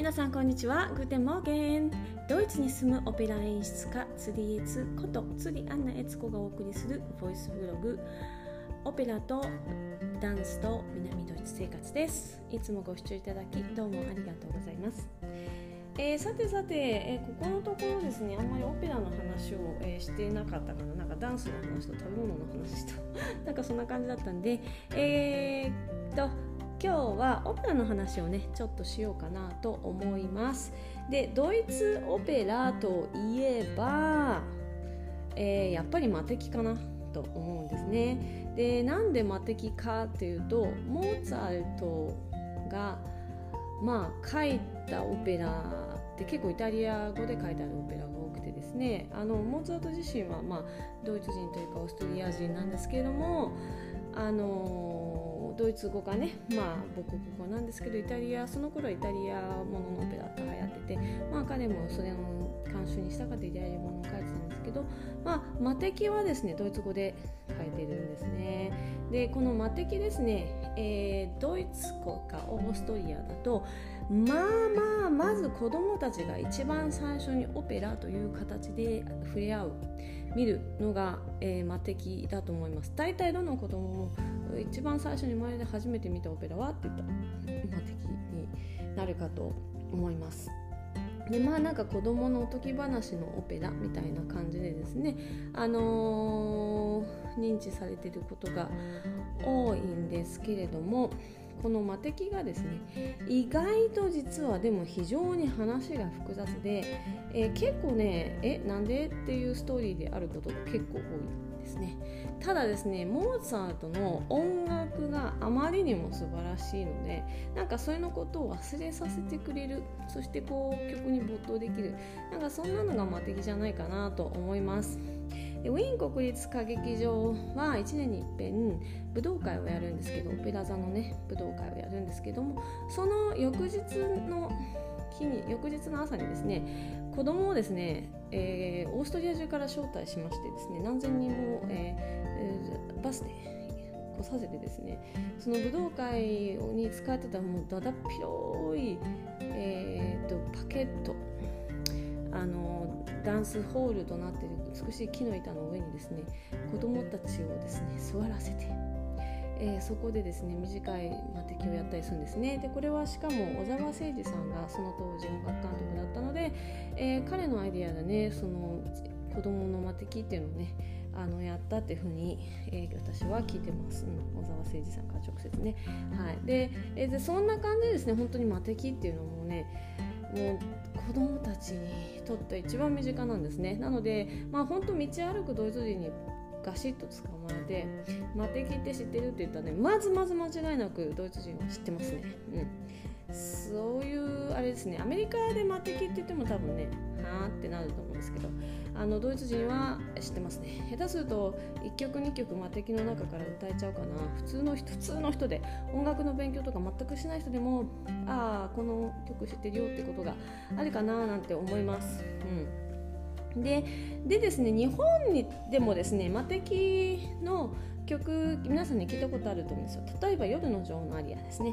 皆さんこんにちは。 Guten Morgen。ドイツに住むオペラ演出家釣りエツこと釣りアンナエツコがお送りするボイスブログ。オペラとダンスと南ドイツ生活です。いつもご視聴いただきどうもありがとうございます。えー、さてさて、えー、ここのところですね。あんまりオペラの話を、えー、してなかったかな。なんかダンスの話と食べ物の話と。なんかそんな感じだったんでえー、っと今日はオペラの話をねちょっとしようかなと思います。でドイツオペラといえば、えー、やっぱり魔敵かなと思うんですね。でなんで魔敵かっていうとモーツァルトがまあ書いたオペラって結構イタリア語で書いてあるオペラが多くてですね。あのモーツァルト自身は、まあ、ドイツ人というかオーストリア人なんですけれどもあのドイツ語がねまあ母国語なんですけどイタリアその頃はイタリアもののオペラって流行っててまあ彼もそれの監修にしたかってイタリアものを書いてたんですけどまあ魔敵はですねドイツ語で書いてるんですね。でこの魔敵ですね、えー、ドイツ語かオーストリアだとまあまあまず子供たちが一番最初にオペラという形で触れ合う。見るのが、えー、魔敵だと思います。大体どの子供も一番最初に前で初めて見たオペラはって言った魔敵になるかと思います。でまあなんか子供のおとぎ話のオペラみたいな感じでですねあのー、認知されていることが多いんですけれどもこの魔敵がですね意外と実はでも非常に話が複雑で、えー、結構ねえなんでっていうストーリーであることが結構多いですね。ただですねモーツァルトの音楽があまりにも素晴らしいのでなんかそういうのことを忘れさせてくれるそしてこう曲に没頭できるなんかそんなのが魔敵じゃないかなと思います。でウィーン国立歌劇場は1年にいっぺん武道会をやるんですけどオペラ座のね武道会をやるんですけどもその翌日の日に翌日の朝にですね子供をですね、えー、オーストリア中から招待しましてですね何千人も、えー、バスで来させてですねその武道会に使ってたもうだだっ広い、えーと、パケットあのダンスホールとなっている美しい木の板の上にですね子供たちをですね座らせてえー、そこでですね短い魔敵をやったりするんですね。でこれはしかも小沢誠二さんがその当時音楽監督だったので、えー、彼のアイディアでねその子供の魔敵っていうのをねあのやったっていうふうに、えー、私は聞いてます、うん、小沢誠二さんから直接ね。はい、で,、えー、でそんな感じでですね本当に魔敵っていうのもねもう子供たちにとって一番身近なんですねなのでまあ本当道歩くドイツ人にガシッと捕まえて「待って知ってる?」って言ったらねまずまず間違いなくドイツ人は知ってますね。うんそういうあれですね。アメリカで魔敵って言っても多分ねはあってなると思うんですけどあのドイツ人は知ってますね。下手すると1曲2曲魔敵の中から歌えちゃうかな。普通の人普通の人で音楽の勉強とか全くしない人でもああこの曲知ってるよってことがあるかななんて思います。うん。ででですね日本にでもですね魔敵の曲皆さんに聞いたことあると思うんですよ。例えば「夜の女王のアリア」ですね。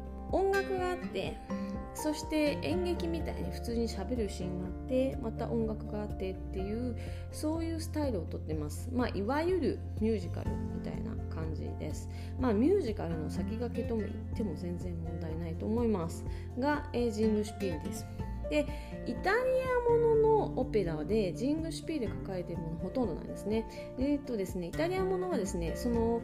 音楽があってそして演劇みたいに普通にしゃべるシーンがあってまた音楽があってっていうそういうスタイルをとってます、まあ、いわゆるミュージカルみたいな感じです、まあ、ミュージカルの先駆けとも言っても全然問題ないと思います。が、エイ、ジングシュピールです。でイタリアもののオペラでジングシュピーで書かれているものほとんどなんですね。えー、っとですねイタリアものはですねその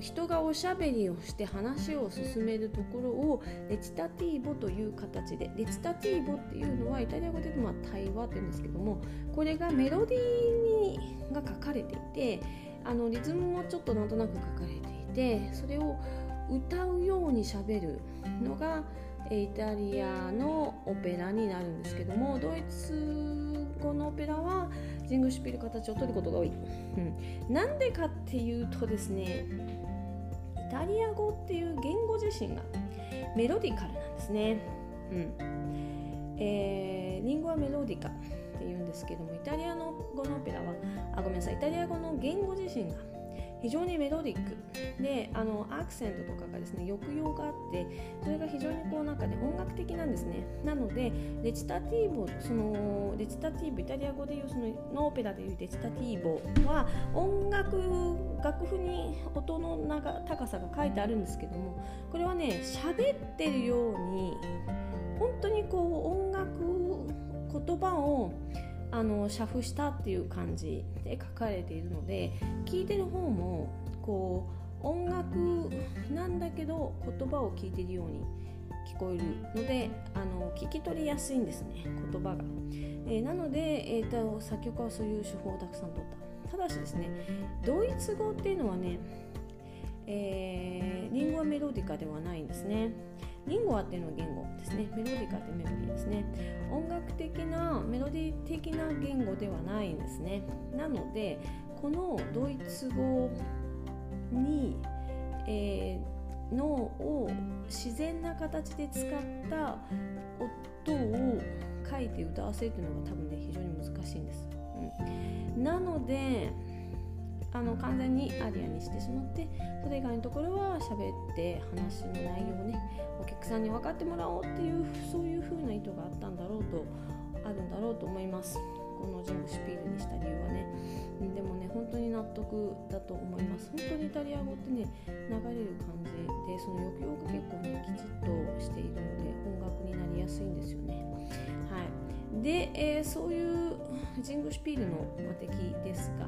人がおしゃべりをして話を進めるところをレチタティーボという形でレチタティーボっていうのはイタリア語でまあ対話って言うんですけどもこれがメロディーにが書かれていてあのリズムもちょっとなんとなく書かれていてそれを歌うようにしゃべるのがイタリアのオペラになるんですけどもドイツ語のオペラはジングシュピル形を取ることが多い、うん、なんでかっていうとですねイタリア語っていう言語自身がメロディカルなんですね、うん。えー、リンゴはメロディカっていうんですけどもイタリアの語のオペラはあごめんなさいイタリア語の言語自身が非常にメロディック。であのアクセントとかがですね抑揚があってそれが非常にこうなんかね音楽的なんですね。なのでレチタティーボそのレチタティーボイタリア語でいうそのノーペラでいうレチタティーボは音楽楽譜に音の長高さが書いてあるんですけどもこれはね喋ってるように本当にこう音楽言葉をあの写譜したっていう感じで書かれているので聞いてる方もこう音楽なんだけど言葉を聞いてるように聞こえるのであの聞き取りやすいんですね言葉が、えー、なので、えーと、作曲家はそういう手法をたくさん取った。ただしですねドイツ語っていうのはね、えー、リンゴはメロディカではないんですね。リンゴアっていうのは言語ですね。メロディカってメロディーですね。音楽的なメロディー的な言語ではないんですね。なので、このドイツ語に、えー、のを自然な形で使った音を書いて歌わせるというのが多分ね非常に難しいんです。うん、なのであの完全にアリアにしてしまってそれ以外のところは喋って話の内容をねお客さんに分かってもらおうっていうそういう風な意図があったんだろうとあるんだろうと思います。このジングシュピールにした理由はね。でもね本当に納得だと思います。本当にイタリア語ってね流れる感じでその抑揚が結構ねきちっとしているので音楽になりやすいんですよね。はい。で、えー、そういうジングシュピールの魔敵ですが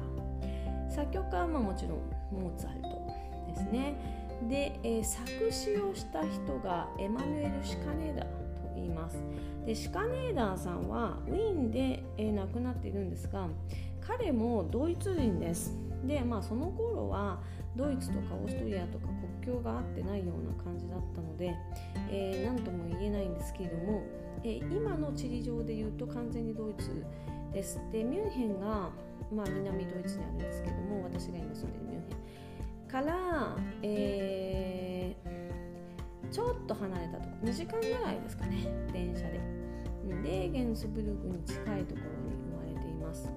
作曲家はまあもちろんモーツァルトですね。で、えー、作詞をした人がエマヌエル・シカネーダーと言います。でシカネーダーさんはウィーンで、えー、亡くなっているんですが彼もドイツ人です。でまあその頃はドイツとかオーストリアとか国境があってないような感じだったので、えー、何とも言えないんですけれども、えー、今の地理上で言うと完全にドイツです。でミュンヘンがまあ、南ドイツにあるんですけども私が今住んでるミュンヘン。から、えー、ちょっと離れたとこ2時間ぐらいですかね電車で。レーゲンスブルクに近いところに生まれています、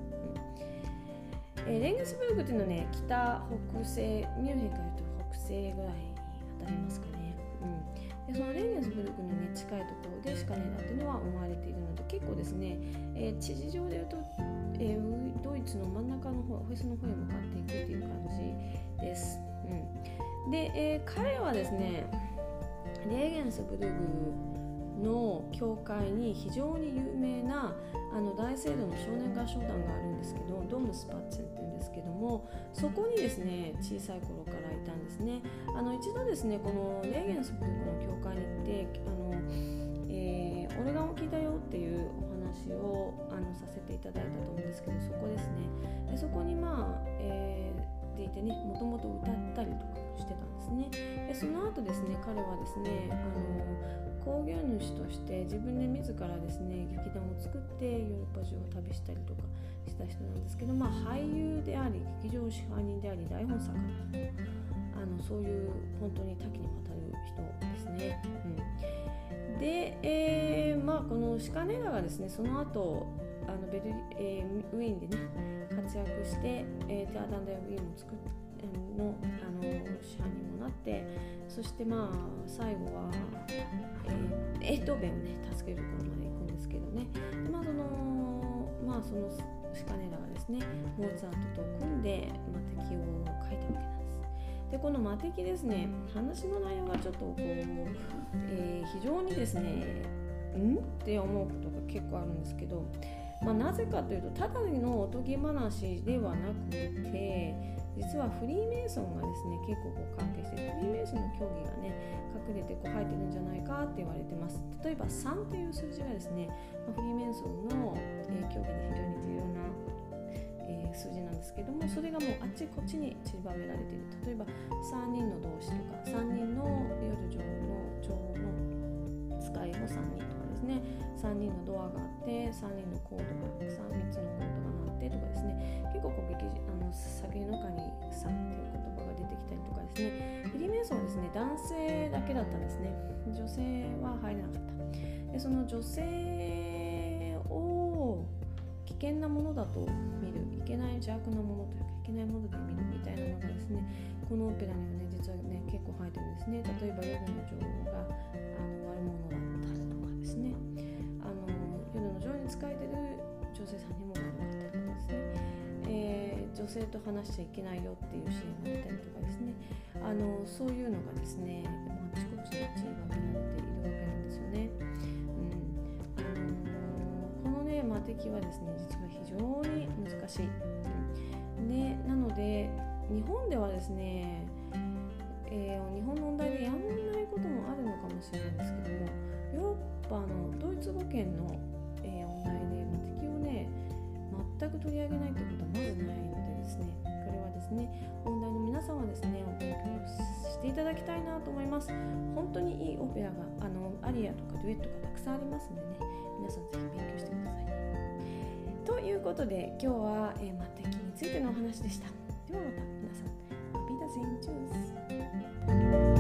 うん。えー、レーゲンスブルクっていうのはね北北西ミュンヘンから言うと北西ぐらいに当たりますかね、うん、でそのレーゲンスブルクに、ね、近いところでシカネーダっていうのは生まれているので結構ですね、えー、地図上で言うとえー、ドイツの真ん中の方フェスの方へ向かっていくっていう感じです。うん、で、えー、彼はですねレーゲンスブルグ教会に非常に有名なあの大聖堂の少年合唱団があるんですけどドームスパッツェンっていうんですけどもそこにですね小さい頃からいたんですね。あの一度ですねこのレーゲンスブルグの教会に行ってあの、えー、オルガンを聴いたよっていうお話をあのさせていただいたと思うんですけどそこですね。でそこにまあ、えー、でいてねもともと歌ったりとかしてたんですねでその後ですね彼はですねあの工業主として自分で自らですね劇団を作ってヨーロッパ中を旅したりとかした人なんですけど、まあ、俳優であり劇場支配人であり台本作家あのそういう本当に多岐にわたる人ですね。うんで、えー、まあこのシカネラがですねその後あのベル、えー、ウィーンでね活躍して、えー、テアダンダイウィーも作っのあの支配人もなってそしてまあ最後は、えー、エートーベンをね助けるところまで行くんですけどね。まあそのまあそのシカネラがですねモーツァルトと組んで、まあ、敵を書いたわけなんです。でこの魔敵ですね話の内容がちょっとこう、えー、非常にですねん？って思うことが結構あるんですけど、まあ、なぜかというとただのおとぎ話ではなくて実はフリーメイソンがですね結構こう関係してフリーメイソンの競技がね隠れてこう入ってるんじゃないかって言われてます。例えば3という数字がですねフリーメイソンの、えー、競技で非常に重要なえ、数字なんですけどもそれがもうあっちこっちに散りばめられている。例えば3人の同士とか3人の夜女の女王の使いを3人とコードアがたくさん3つのコードが鳴ってとかですね。結構こう劇あの酒の中にさっていう言葉が出てきたりとかですね。フィリーメイソンはですね男性だけだったんですね。女性は入れなかった。でその女性を危険なものだと見るいけない邪悪なものというかいけないもので見るみたいなのがですねこのオペラにはね実はね結構入ってるんですね。例えば夜の女王があの悪者だったりですねあの夜の女王に仕えてる女性さんにも悪かったりとかですね、えー、女性と話しちゃいけないよっていうシーンがあったりとかですねあのそういうのがですね、まあ、ちこちに散りばめられているわけなんですよね。うんあのこのね、まあ、敵はですね実は非常に難しい。ね、なので日本ではですね、えー、日本の問題でやんないこともあるのかもしれないんですけどもヨーロッパのドイツ語圏の、えー、音大で、まあ、敵をね全く取り上げないということはまずないのでですねこれはですね音大の皆さんはですねお勉強していただきたいなと思います。本当にいいオペラがあのアリアとかデュエットがたくさんありますんでね皆さんぜひ勉強してください。ということで今日は、えー、まあ、敵についてのお話でした。ではまた皆さん、ビダゼンチュース。